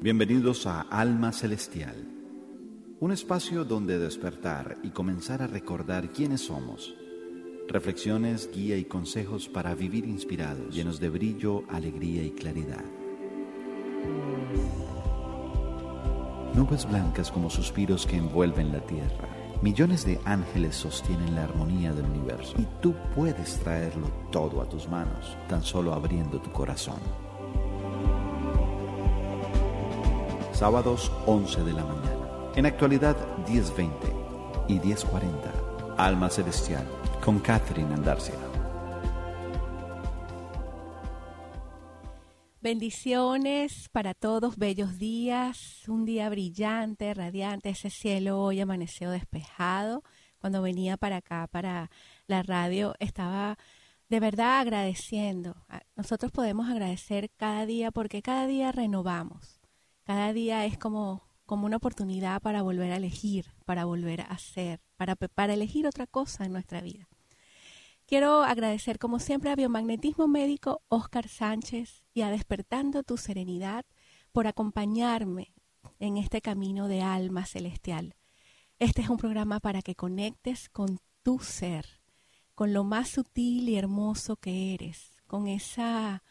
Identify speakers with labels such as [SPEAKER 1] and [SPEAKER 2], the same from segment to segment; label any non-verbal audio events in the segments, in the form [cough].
[SPEAKER 1] Bienvenidos a Alma Celestial, un espacio donde despertar y comenzar a recordar quiénes somos. Reflexiones, guía y consejos para vivir inspirados, llenos de brillo, alegría y claridad. Nubes blancas como suspiros que envuelven la tierra. Millones de ángeles sostienen la armonía del universo y tú puedes traerlo todo a tus manos, tan solo abriendo tu corazón. Sábados 11 de la mañana. En actualidad 10.20 y 10.40. Alma Celestial con Catherine Andarcia.
[SPEAKER 2] Bendiciones para todos, bellos días, un día brillante, radiante, ese cielo hoy amaneció despejado. Cuando venía para acá, para la radio, estaba de verdad agradeciendo. Nosotros podemos agradecer cada día porque cada día renovamos. Cada día es como, como una oportunidad para volver a elegir, para volver a hacer, para, para elegir otra cosa en nuestra vida. Quiero agradecer como siempre a Biomagnetismo Médico Oscar Sánchez y a Despertando tu Serenidad por acompañarme en este camino de alma celestial. Este es un programa para que conectes con tu ser, con lo más sutil y hermoso que eres, con esa,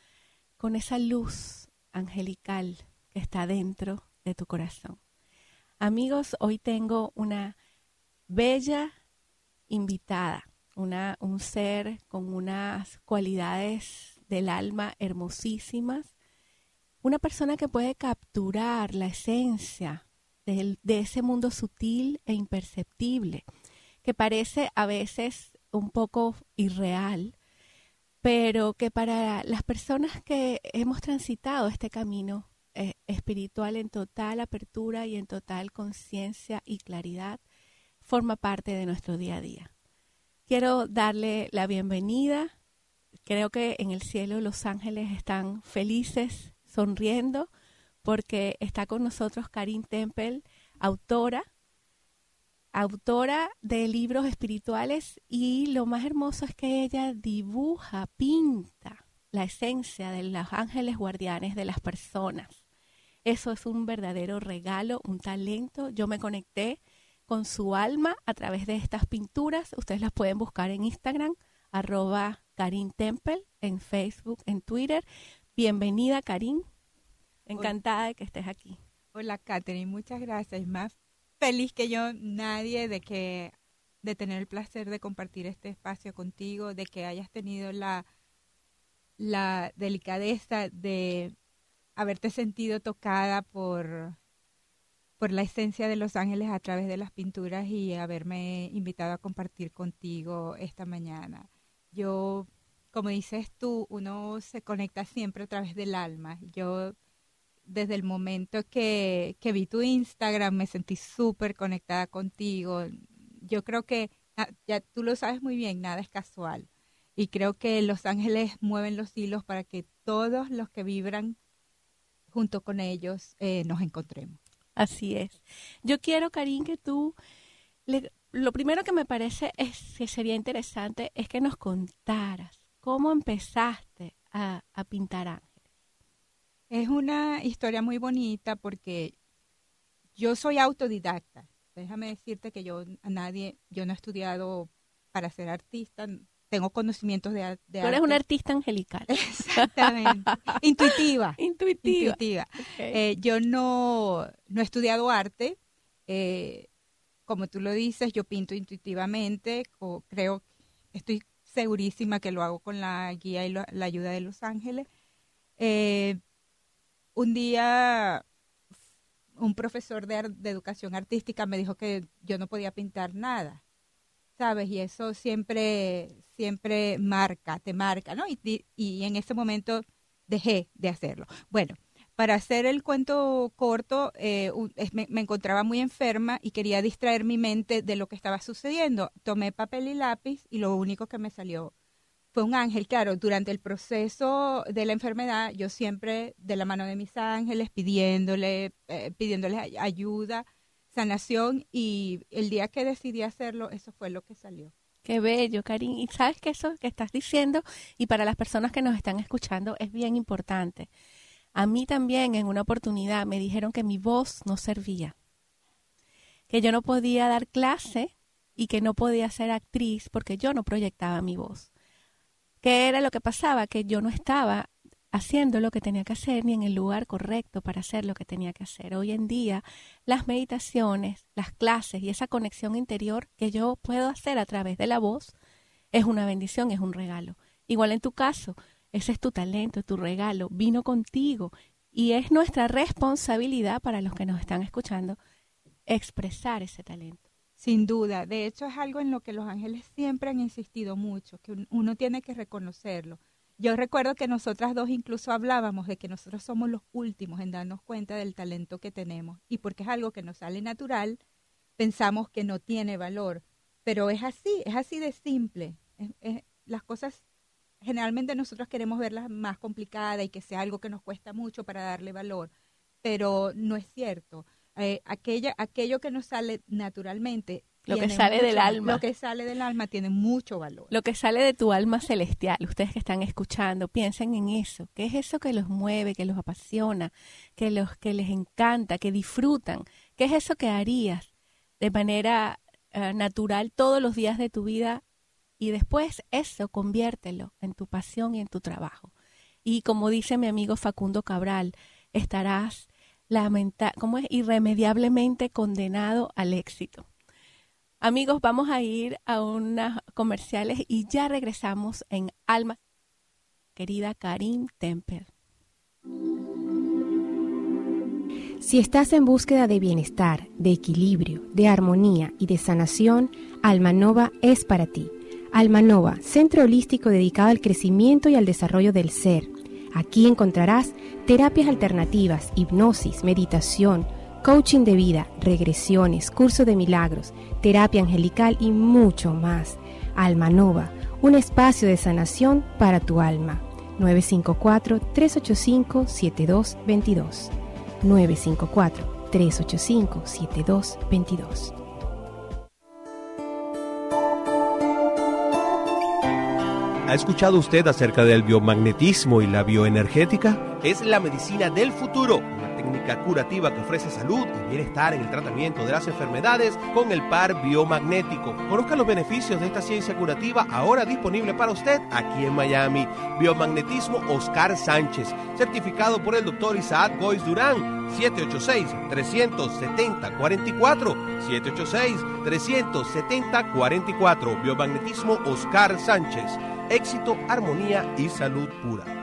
[SPEAKER 2] con esa luz angelical está dentro de tu corazón. Amigos, hoy tengo una bella invitada una, un ser con unas cualidades del alma hermosísimas, una persona que puede capturar la esencia de, de ese mundo sutil e imperceptible, que parece a veces un poco irreal, pero que para las personas que hemos transitado este camino eh, espiritual en total apertura y en total conciencia y claridad, forma parte de nuestro día a día. Quiero darle la bienvenida. Creo que en el cielo los ángeles están felices, sonriendo, porque está con nosotros Karin Temple, autora, autora de libros espirituales y lo más hermoso es que ella dibuja, pinta la esencia de los ángeles guardianes de las personas. Eso es un verdadero regalo, un talento. Yo me conecté con su alma a través de estas pinturas. Ustedes las pueden buscar en Instagram, arroba Karin Temple, en Facebook, en Twitter. Bienvenida, Karin. Encantada de que estés aquí.
[SPEAKER 3] Hola, Katherine. Muchas gracias. Más feliz que yo, nadie, de que de tener el placer de compartir este espacio contigo, de que hayas tenido la, la delicadeza de haberte sentido tocada por por la esencia de Los Ángeles a través de las pinturas y haberme invitado a compartir contigo esta mañana. Yo, como dices tú, uno se conecta siempre a través del alma. Yo, desde el momento que, que vi tu Instagram, me sentí súper conectada contigo. Yo creo que, ah, ya tú lo sabes muy bien, nada es casual. Y creo que Los Ángeles mueven los hilos para que todos los que vibran junto con ellos eh, nos encontremos.
[SPEAKER 2] Así es. Yo quiero, Karim, que tú, lo primero que me parece es que sería interesante es que nos contaras cómo empezaste a, a pintar ángeles.
[SPEAKER 3] Es una historia muy bonita porque yo soy autodidacta. Déjame decirte que yo a nadie, yo no he estudiado para ser artista, tengo conocimientos de, de
[SPEAKER 2] Tú eres una artista angelical. [laughs] [laughs]
[SPEAKER 3] Exactamente. Intuitiva.
[SPEAKER 2] Intuitiva.
[SPEAKER 3] Intuitiva. Eh, yo no, no he estudiado arte. Eh, como tú lo dices, yo pinto intuitivamente. O creo, estoy segurísima que lo hago con la guía y la ayuda de Los Ángeles. Eh, un día un profesor de, de educación artística me dijo que yo no podía pintar nada ¿sabes? Y eso siempre, siempre marca, te marca, ¿no? Y, y en ese momento dejé de hacerlo. Bueno, para hacer el cuento corto, eh, me, encontraba muy enferma y quería distraer mi mente de lo que estaba sucediendo. Tomé papel y lápiz y lo único que me salió fue un ángel. Claro, durante el proceso de la enfermedad, yo siempre de la mano de mis ángeles, pidiéndole, eh, pidiéndoles ayuda, sanación y el día que decidí hacerlo, eso fue lo que salió.
[SPEAKER 2] Qué bello, Karin. Y sabes que eso que estás diciendo, y para las personas que nos están escuchando, es bien importante. A mí también en una oportunidad me dijeron que mi voz no servía, que yo no podía dar clase y que no podía ser actriz porque yo no proyectaba mi voz. ¿Qué era lo que pasaba? Que yo no estaba haciendo lo que tenía que hacer ni en el lugar correcto para hacer lo que tenía que hacer. Hoy en día, las meditaciones, las clases y esa conexión interior que yo puedo hacer a través de la voz es una bendición, es un regalo. Igual en tu caso, ese es tu talento, tu regalo, vino contigo y es nuestra responsabilidad para los que nos están escuchando expresar ese talento.
[SPEAKER 3] Sin duda, de hecho es algo en lo que los ángeles siempre han insistido mucho, que uno tiene que reconocerlo yo recuerdo que nosotras dos incluso hablábamos de que nosotros somos los últimos en darnos cuenta del talento que tenemos y porque es algo que nos sale natural, pensamos que no tiene valor, pero es así, es así de simple. las cosas generalmente nosotros queremos verlas más complicadas y que sea algo que nos cuesta mucho para darle valor, pero no es cierto. Eh, aquella, aquello que nos sale naturalmente
[SPEAKER 2] lo que sale del alma.
[SPEAKER 3] Lo que sale del alma tiene mucho valor.
[SPEAKER 2] Lo que sale de tu alma celestial. Ustedes que están escuchando, piensen en eso. ¿Qué es eso que los mueve, que los apasiona, que los que les encanta, que disfrutan? ¿Qué es eso que harías de manera eh, natural todos los días de tu vida? Y después eso conviértelo en tu pasión y en tu trabajo. Y como dice mi amigo Facundo Cabral, estarás lamenta como es irremediablemente condenado al éxito. Amigos, vamos a ir a unas comerciales y ya regresamos en Alma. Querida Karim Temper.
[SPEAKER 4] Si estás en búsqueda de bienestar, de equilibrio, de armonía y de sanación, Almanova es para ti. Almanova, centro holístico dedicado al crecimiento y al desarrollo del ser. Aquí encontrarás terapias alternativas, hipnosis, meditación, coaching de vida, regresiones, curso de milagros, terapia angelical y mucho más. Alma Nova, un espacio de sanación para tu alma. 954-385-7222. 954-385-7222.
[SPEAKER 5] ¿Ha escuchado usted acerca del biomagnetismo y la bioenergética? Es la medicina del futuro técnica curativa que ofrece salud y bienestar en el tratamiento de las enfermedades con el par biomagnético. Conozca los beneficios de esta ciencia curativa ahora disponible para usted aquí en Miami. Biomagnetismo Oscar Sánchez, certificado por el doctor Isaac Gois Durán. 786-370-44. 786-370-44. Biomagnetismo Oscar Sánchez. Éxito, armonía y salud pura.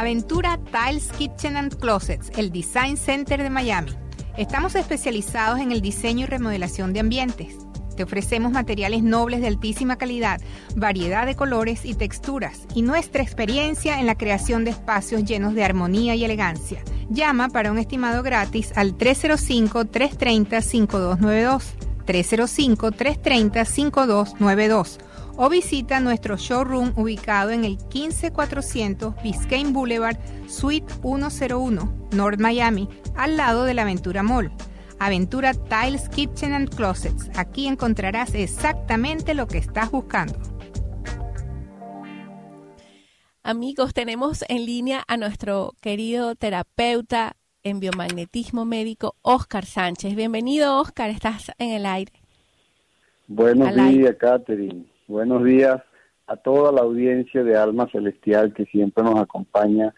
[SPEAKER 6] Aventura Tiles Kitchen and Closets, el Design Center de Miami. Estamos especializados en el diseño y remodelación de ambientes. Te ofrecemos materiales nobles de altísima calidad, variedad de colores y texturas y nuestra experiencia en la creación de espacios llenos de armonía y elegancia. Llama para un estimado gratis al 305-330-5292. 305-330-5292 o visita nuestro showroom ubicado en el 15400 Biscayne Boulevard, Suite 101, North Miami, al lado de la Aventura Mall. Aventura Tiles Kitchen and Closets. Aquí encontrarás exactamente lo que estás buscando.
[SPEAKER 2] Amigos, tenemos en línea a nuestro querido terapeuta en biomagnetismo médico, Oscar Sánchez. Bienvenido, Oscar, estás en el aire.
[SPEAKER 7] Buenos días, Catherine. Buenos días a toda la audiencia de Alma Celestial que siempre nos acompaña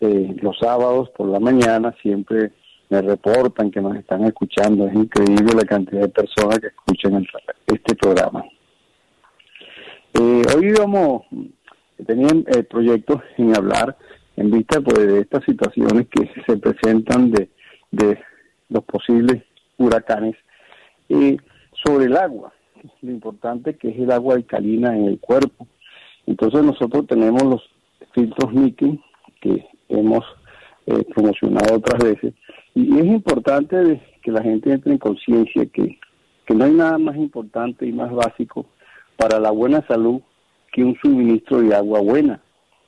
[SPEAKER 7] eh, los sábados por la mañana, siempre me reportan que nos están escuchando. Es increíble la cantidad de personas que escuchan este programa. Eh, hoy vamos, tenían el proyecto en hablar en vista pues, de estas situaciones que se presentan de, de los posibles huracanes y sobre el agua lo importante que es el agua alcalina en el cuerpo. Entonces nosotros tenemos los filtros níquel que hemos eh, promocionado otras veces. Y es importante que la gente entre en conciencia que, que no hay nada más importante y más básico para la buena salud que un suministro de agua buena.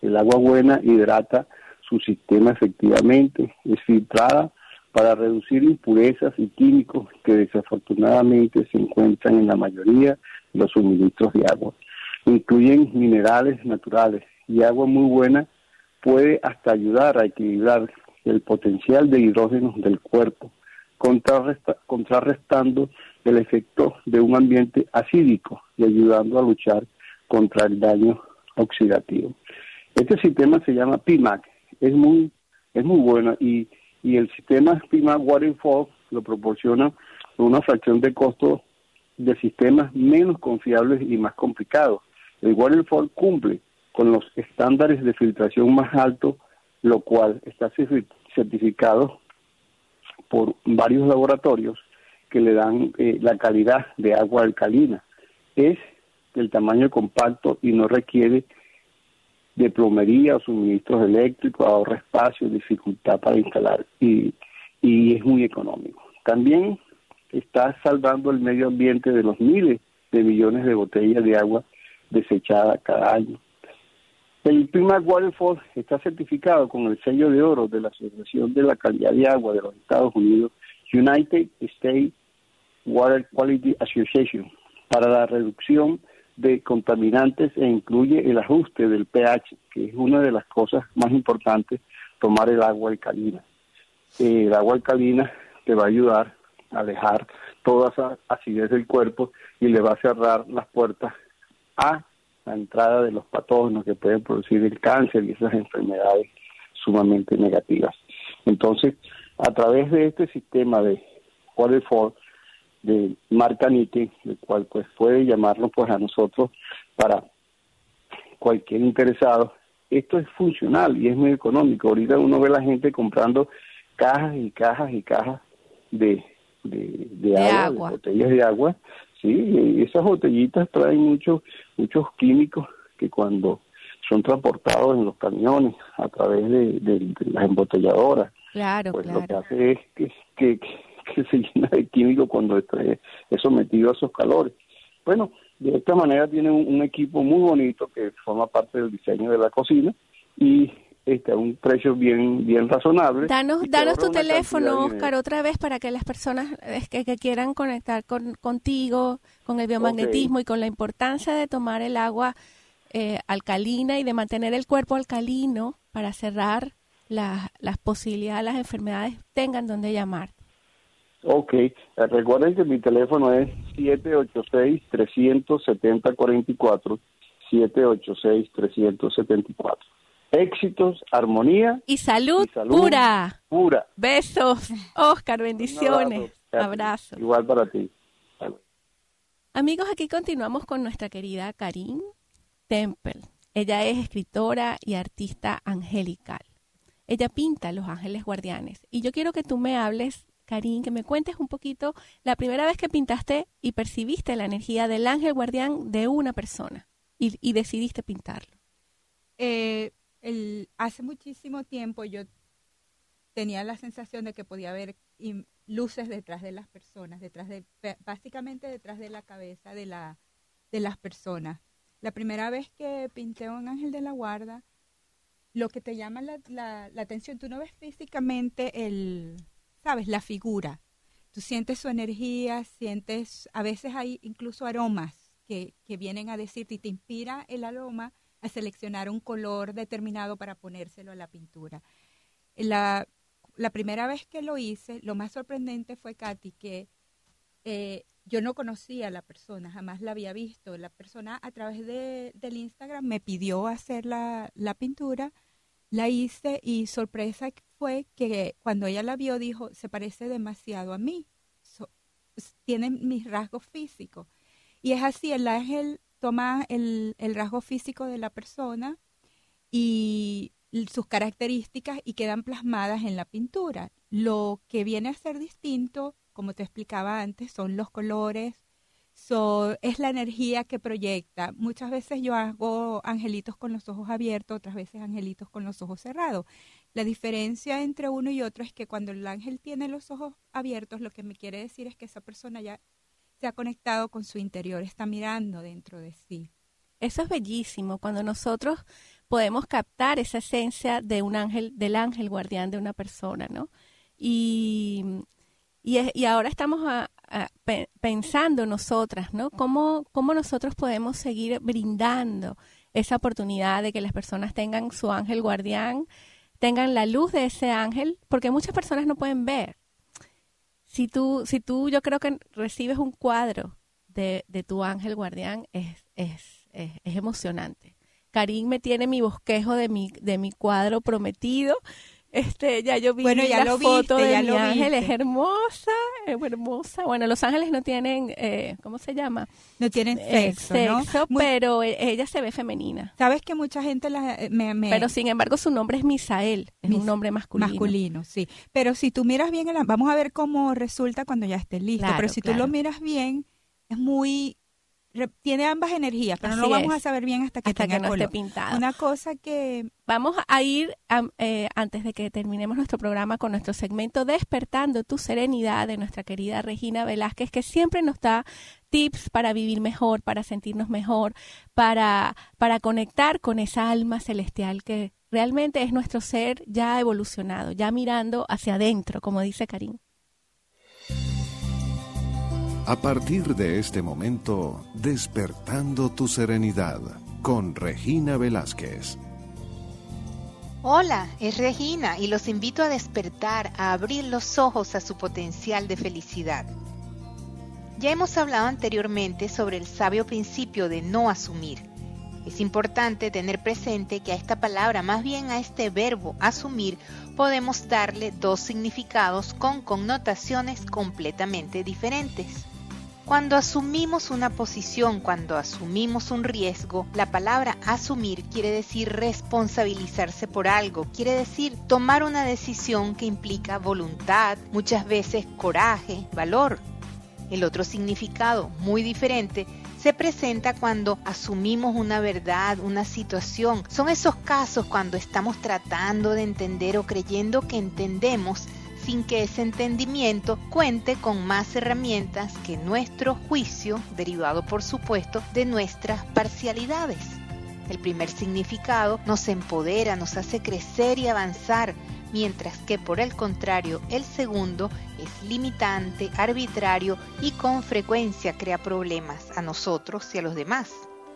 [SPEAKER 7] El agua buena hidrata su sistema efectivamente, es filtrada para reducir impurezas y químicos que desafortunadamente se encuentran en la mayoría de los suministros de agua. Incluyen minerales naturales y agua muy buena puede hasta ayudar a equilibrar el potencial de hidrógeno del cuerpo, contrarrestando el efecto de un ambiente acídico y ayudando a luchar contra el daño oxidativo. Este sistema se llama PIMAC, es muy, es muy bueno y, y el sistema PIMAC Waterfall lo proporciona una fracción de costo de sistemas menos confiables y más complicados. El Waterfall cumple con los estándares de filtración más altos, lo cual está certificado por varios laboratorios que le dan eh, la calidad de agua alcalina. Es del tamaño compacto y no requiere de plomería o suministros eléctricos, ahorra espacio, dificultad para instalar y, y es muy económico. También está salvando el medio ambiente de los miles de millones de botellas de agua desechada cada año. El Prima Waterfall está certificado con el sello de oro de la Asociación de la Calidad de Agua de los Estados Unidos, United States Water Quality Association, para la reducción de contaminantes e incluye el ajuste del pH, que es una de las cosas más importantes, tomar el agua alcalina. el agua alcalina te va a ayudar a dejar toda esa acidez del cuerpo y le va a cerrar las puertas a la entrada de los patógenos que pueden producir el cáncer y esas enfermedades sumamente negativas. Entonces, a través de este sistema de Waterfall, de marca Nike, el cual pues puede llamarlo pues a nosotros para cualquier interesado. Esto es funcional y es muy económico. Ahorita uno ve a la gente comprando cajas y cajas y cajas de, de, agua, botellas de agua. Sí, y esas botellitas traen muchos muchos químicos que cuando son transportados en los camiones a través de, las embotelladoras,
[SPEAKER 2] claro,
[SPEAKER 7] pues lo que hace es que, que, [laughs] que se llena de químicos cuando es sometido a esos calores. Bueno, de esta manera tiene un, equipo muy bonito que forma parte del diseño de la cocina y este, a un precio bien bien razonable.
[SPEAKER 2] Danos, danos tu teléfono, Oscar, otra vez para que las personas que, que quieran conectar con, contigo, con el biomagnetismo y con la importancia de tomar el agua eh, alcalina y de mantener el cuerpo alcalino para cerrar las posibilidades, las enfermedades, tengan donde llamar.
[SPEAKER 7] Ok, eh, recuerden que mi teléfono es 786-370-44, 786-374. Éxitos, armonía
[SPEAKER 2] y salud, pura.
[SPEAKER 7] Pura.
[SPEAKER 2] Besos, Oscar, bendiciones. Abrazo.
[SPEAKER 7] Igual para ti.
[SPEAKER 2] Amigos, aquí continuamos con nuestra querida Karin Temple. Ella es escritora y artista angelical. Ella pinta los ángeles guardianes. Y yo quiero que tú me hables Karin, que me cuentes un poquito la primera vez que pintaste y percibiste la energía del ángel guardián de una persona y, decidiste pintarlo.
[SPEAKER 3] Eh, el, hace muchísimo tiempo yo tenía la sensación de que podía haber luces detrás de las personas, detrás de, básicamente detrás de la cabeza de, la, de las personas. La primera vez que pinté un ángel de la guarda, lo que te llama la, la atención, tú no ves físicamente el, ¿sabes? La figura. Tú sientes su energía, sientes, a veces hay incluso aromas que, que vienen a decirte y te inspira el aroma a seleccionar un color determinado para ponérselo a la pintura. La, la primera vez que lo hice, lo más sorprendente fue, Katy, que eh, yo no conocía a la persona, jamás la había visto. La persona a través de, del Instagram me pidió hacer la, la pintura, la hice y sorpresa fue que cuando ella la vio dijo, se parece demasiado a mí, tiene mis rasgos físicos. Y es así, el ángel toma el, el rasgo físico de la persona y sus características y quedan plasmadas en la pintura. Lo que viene a ser distinto, como te explicaba antes, son los colores, es la energía que proyecta. Muchas veces yo hago angelitos con los ojos abiertos, otras veces angelitos con los ojos cerrados La diferencia entre uno y otro es que cuando el ángel tiene los ojos abiertos, lo que me quiere decir es que esa persona ya se ha conectado con su interior, está mirando dentro de sí.
[SPEAKER 2] Eso es bellísimo, cuando nosotros podemos captar esa esencia de un ángel, del ángel guardián de una persona, ¿no? Y, y, ahora estamos pensando nosotras, ¿no? ¿Cómo, ¿Cómo nosotros podemos seguir brindando esa oportunidad de que las personas tengan su ángel guardián, tengan la luz de ese ángel, porque muchas personas no pueden ver. Si tú, si tú yo creo que recibes un cuadro de, de tu ángel guardián, es, es, es, es emocionante. Karim me tiene mi bosquejo de mi, de mi cuadro prometido este, ya yo vi
[SPEAKER 3] bueno, ya
[SPEAKER 2] la
[SPEAKER 3] lo
[SPEAKER 2] foto
[SPEAKER 3] viste,
[SPEAKER 2] de
[SPEAKER 3] ya
[SPEAKER 2] mi
[SPEAKER 3] lo
[SPEAKER 2] ángel,
[SPEAKER 3] viste.
[SPEAKER 2] es hermosa, es hermosa. Bueno, los ángeles no tienen, eh, ¿cómo se llama?
[SPEAKER 3] No tienen
[SPEAKER 2] Eh,
[SPEAKER 3] sexo, ¿no?
[SPEAKER 2] sexo,
[SPEAKER 3] Muy-
[SPEAKER 2] pero e- ella se ve femenina.
[SPEAKER 3] Sabes que mucha gente la, eh, me, me-
[SPEAKER 2] Pero sin embargo su nombre es Misael, es
[SPEAKER 3] Mis-
[SPEAKER 2] un nombre masculino.
[SPEAKER 3] masculino, sí. Pero si tú miras bien, el- vamos a ver cómo resulta cuando ya esté listo.
[SPEAKER 2] Claro,
[SPEAKER 3] pero si tú
[SPEAKER 2] claro.
[SPEAKER 3] lo miras bien, es muy tiene ambas energías, pero no lo vamos
[SPEAKER 2] es.
[SPEAKER 3] a saber bien hasta que
[SPEAKER 2] Hasta
[SPEAKER 3] tenga
[SPEAKER 2] que no
[SPEAKER 3] color.
[SPEAKER 2] esté pintado.
[SPEAKER 3] Una cosa que
[SPEAKER 2] Vamos a ir, am- eh, antes de que terminemos nuestro programa, con nuestro segmento Despertando tu Serenidad de nuestra querida Regina Velázquez, que siempre nos da tips para vivir mejor, para sentirnos mejor, para, para conectar con esa alma celestial que realmente es nuestro ser ya evolucionado, ya mirando hacia adentro, como dice Karim.
[SPEAKER 8] A partir de este momento, despertando tu serenidad con Regina Velázquez.
[SPEAKER 6] Hola, es Regina y los invito a despertar, a abrir los ojos a su potencial de felicidad. Ya hemos hablado anteriormente sobre el sabio principio de no asumir. Es importante tener presente que a esta palabra, más bien a este verbo asumir, podemos darle dos significados con connotaciones completamente diferentes. Cuando asumimos una posición, cuando asumimos un riesgo, la palabra asumir quiere decir responsabilizarse por algo, quiere decir tomar una decisión que implica voluntad, muchas veces coraje, valor. El otro significado, muy diferente, se presenta cuando asumimos una verdad, una situación. Son esos casos cuando estamos tratando de entender o creyendo que entendemos sin que ese entendimiento cuente con más herramientas que nuestro juicio, derivado por supuesto de nuestras parcialidades. El primer significado nos empodera, nos hace crecer y avanzar, mientras que por el contrario el segundo es limitante, arbitrario y con frecuencia crea problemas a nosotros y a los demás.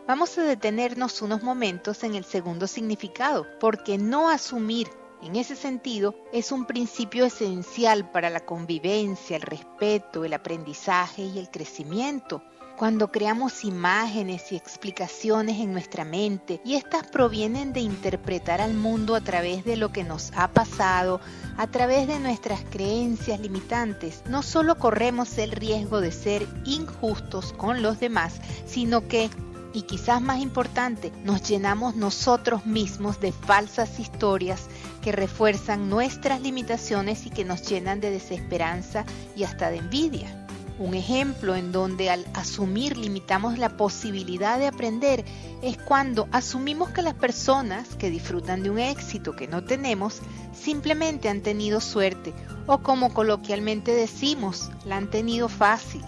[SPEAKER 6] Vamos a detenernos unos momentos en el segundo significado, porque no asumir en ese sentido, es un principio esencial para la convivencia, el respeto, el aprendizaje y el crecimiento. Cuando creamos imágenes y explicaciones en nuestra mente y estas provienen de interpretar al mundo a través de lo que nos ha pasado, a través de nuestras creencias limitantes, no solo corremos el riesgo de ser injustos con los demás, sino que y quizás más importante, nos llenamos nosotros mismos de falsas historias que refuerzan nuestras limitaciones y que nos llenan de desesperanza y hasta de envidia. Un ejemplo en donde al asumir limitamos la posibilidad de aprender es cuando asumimos que las personas que disfrutan de un éxito que no tenemos simplemente han tenido suerte o como coloquialmente decimos, la han tenido fácil.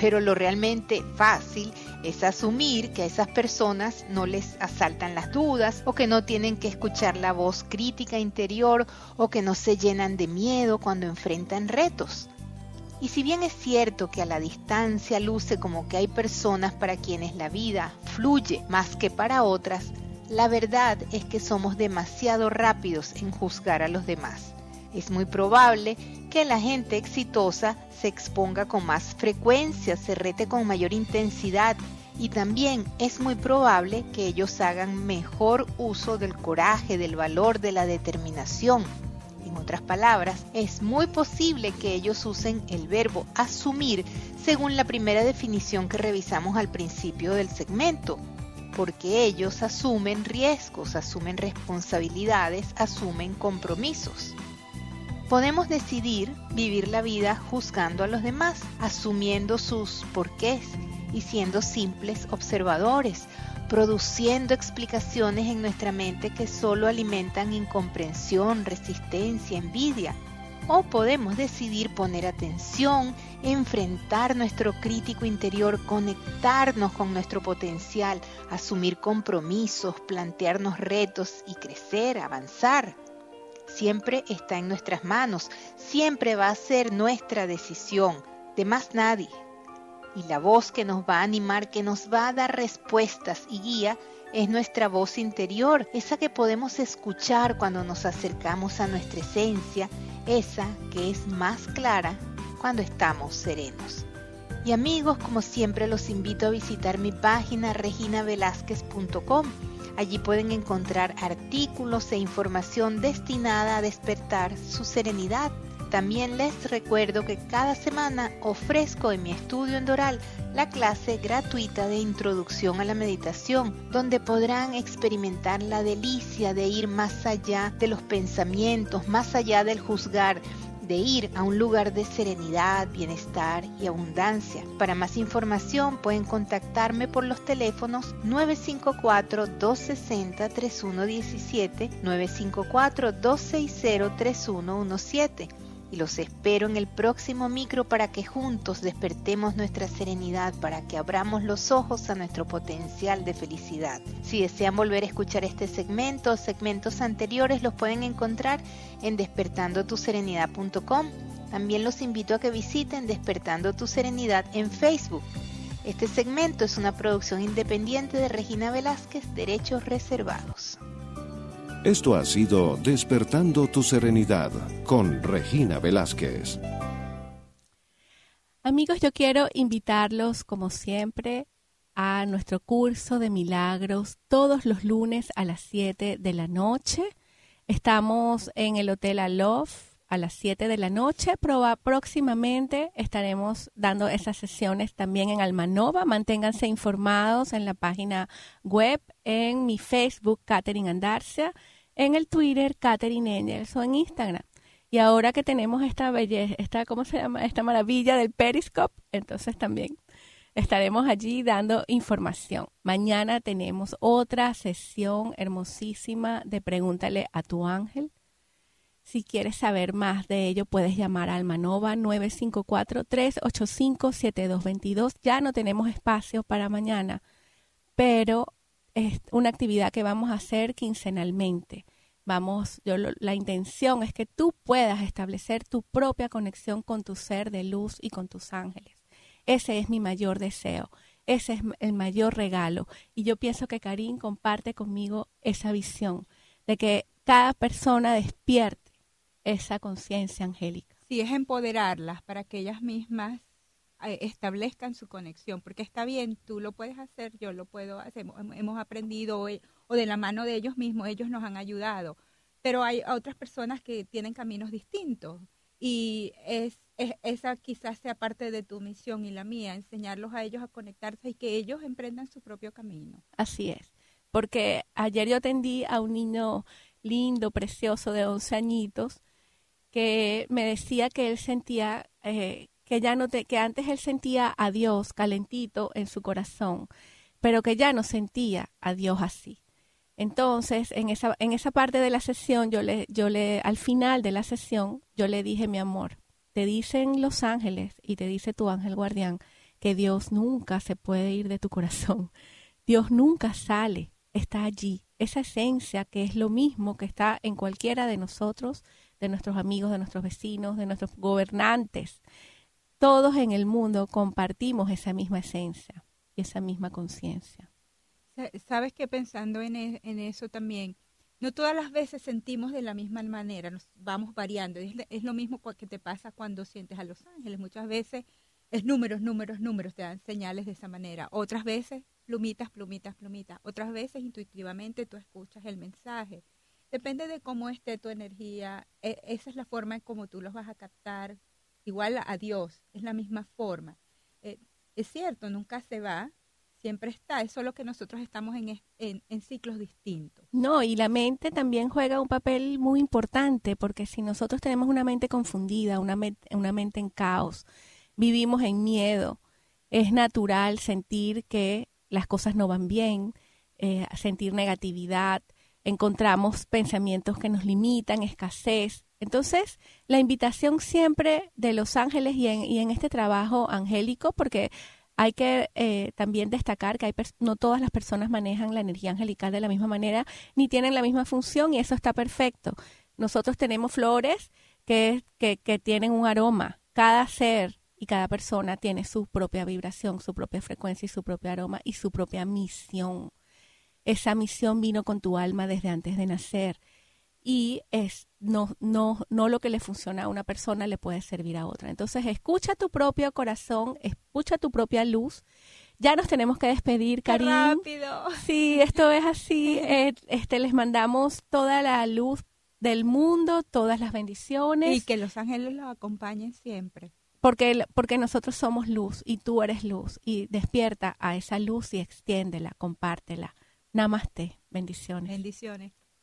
[SPEAKER 6] Pero lo realmente fácil es asumir que a esas personas no les asaltan las dudas o que no tienen que escuchar la voz crítica interior o que no se llenan de miedo cuando enfrentan retos. Y si bien es cierto que a la distancia luce como que hay personas para quienes la vida fluye más que para otras, la verdad es que somos demasiado rápidos en juzgar a los demás. Es muy probable que la gente exitosa se exponga con más frecuencia, se rete con mayor intensidad y también es muy probable que ellos hagan mejor uso del coraje, del valor, de la determinación. En otras palabras, es muy posible que ellos usen el verbo asumir según la primera definición que revisamos al principio del segmento, porque ellos asumen riesgos, asumen responsabilidades, asumen compromisos. Podemos decidir vivir la vida juzgando a los demás, asumiendo sus porqués y siendo simples observadores. produciendo explicaciones en nuestra mente que solo alimentan incomprensión, resistencia, envidia. O podemos decidir poner atención, enfrentar nuestro crítico interior, conectarnos con nuestro potencial, asumir compromisos, plantearnos retos y crecer, avanzar. Siempre está en nuestras manos, siempre va a ser nuestra decisión, de más nadie y la voz que nos va a animar, que nos va a dar respuestas y guía, es nuestra voz interior, esa que podemos escuchar cuando nos acercamos a nuestra esencia, esa que es más clara cuando estamos serenos. Y amigos, como siempre los invito a visitar mi página reginavelázquez.com. Allí pueden encontrar artículos e información destinada a despertar su serenidad. También les recuerdo que cada semana ofrezco en mi estudio en Doral la clase gratuita de introducción a la meditación, donde podrán experimentar la delicia de ir más allá de los pensamientos, más allá del juzgar, de ir a un lugar de serenidad, bienestar y abundancia. Para más información pueden contactarme por los teléfonos 954-260-3117, 954-260-3117 y los espero en el próximo micro para que juntos despertemos nuestra serenidad, para que abramos los ojos a nuestro potencial de felicidad. Si desean volver a escuchar este segmento o segmentos anteriores, los pueden encontrar en despertandotuserenidad.com. También los invito a que visiten Despertando tu Serenidad en Facebook. Este segmento es una producción independiente de Regina Velázquez, Derechos Reservados.
[SPEAKER 8] Esto ha sido Despertando tu Serenidad con Regina Velázquez.
[SPEAKER 2] Amigos, yo quiero invitarlos, como siempre, a nuestro curso de milagros todos los lunes a las 7 de la noche. Estamos en el Hotel Alof a las 7 de la noche. próximamente estaremos dando esas sesiones también en Almanova. Manténganse informados en la página web, en mi Facebook, Catherine Andarcia, en el Twitter, Catherine Engels o en Instagram. Y ahora que tenemos esta belleza, esta, ¿cómo se llama? Esta maravilla del Periscope, entonces también estaremos allí dando información. Mañana tenemos otra sesión hermosísima de Pregúntale a tu ángel si quieres saber más de ello, puedes llamar a Almanova 954-385-7222. Ya no tenemos espacio para mañana, pero es una actividad que vamos a hacer quincenalmente. Vamos, yo la intención es que tú puedas establecer tu propia conexión con tu ser de luz y con tus ángeles. Ese es mi mayor deseo. Ese es el mayor regalo. Y yo pienso que Karim comparte conmigo esa visión de que cada persona despierte esa conciencia angélica.
[SPEAKER 3] Sí, es empoderarlas para que ellas mismas eh, establezcan su conexión, porque está bien, tú lo puedes hacer, yo lo puedo hacer, hemos aprendido o de la mano de ellos mismos, ellos nos han ayudado, pero hay otras personas que tienen caminos distintos y es, esa quizás sea parte de tu misión y la mía, enseñarlos a ellos a conectarse y que ellos emprendan su propio camino.
[SPEAKER 2] Así es, porque ayer yo atendí a un niño lindo, precioso de 11 añitos, que me decía que él sentía eh, que ya no te, que antes él sentía a Dios calentito en su corazón, pero que ya no sentía a Dios así. Entonces, en esa, en esa parte de la sesión, yo le, yo le, al final de la sesión, yo le dije, mi amor, te dicen los ángeles y te dice tu ángel guardián que Dios nunca se puede ir de tu corazón. Dios nunca sale, está allí. Esa esencia que es lo mismo que está en cualquiera de nosotros, de nuestros amigos, de nuestros vecinos, de nuestros gobernantes. Todos en el mundo compartimos esa misma esencia y esa misma conciencia.
[SPEAKER 3] Sabes que pensando en, e, en, eso también, no todas las veces sentimos de la misma manera, nos vamos variando. Es, es lo mismo que te pasa cuando sientes a los ángeles. Muchas veces es números, números, números, te dan señales de esa manera. Otras veces, plumitas, plumitas, plumitas. Otras veces, intuitivamente, tú escuchas el mensaje. Depende de cómo esté tu energía, e, esa es la forma en cómo tú los vas a captar. Igual a Dios, es la misma forma. Eh, es cierto, nunca se va, siempre está, es solo que nosotros estamos en, en, ciclos distintos.
[SPEAKER 2] No, y la mente también juega un papel muy importante, porque si nosotros tenemos una mente confundida, una, una mente en caos, vivimos en miedo, es natural sentir que las cosas no van bien, eh, sentir negatividad, encontramos pensamientos que nos limitan, escasez. Entonces, la invitación siempre de los ángeles y en, este trabajo angélico, porque hay que eh, también destacar que hay no todas las personas manejan la energía angelical de la misma manera, ni tienen la misma función, y eso está perfecto. Nosotros tenemos flores que, que, que tienen un aroma. Cada ser y cada persona tiene su propia vibración, su propia frecuencia y su propio aroma y su propia misión. Esa misión vino con tu alma desde antes de nacer y es no, no, no lo que le funciona a una persona le puede servir a otra. Entonces, escucha tu propio corazón, escucha tu propia luz. Ya nos tenemos que despedir, Karim.
[SPEAKER 3] rápido!
[SPEAKER 2] Sí, esto es así. [laughs] Eh, este, les mandamos toda la luz del mundo, todas las bendiciones.
[SPEAKER 3] Y que los ángeles los acompañen siempre.
[SPEAKER 2] Porque, porque nosotros somos luz y tú eres luz. Y despierta a esa luz y extiéndela, compártela. Namaste. Bendiciones.
[SPEAKER 3] Bendiciones.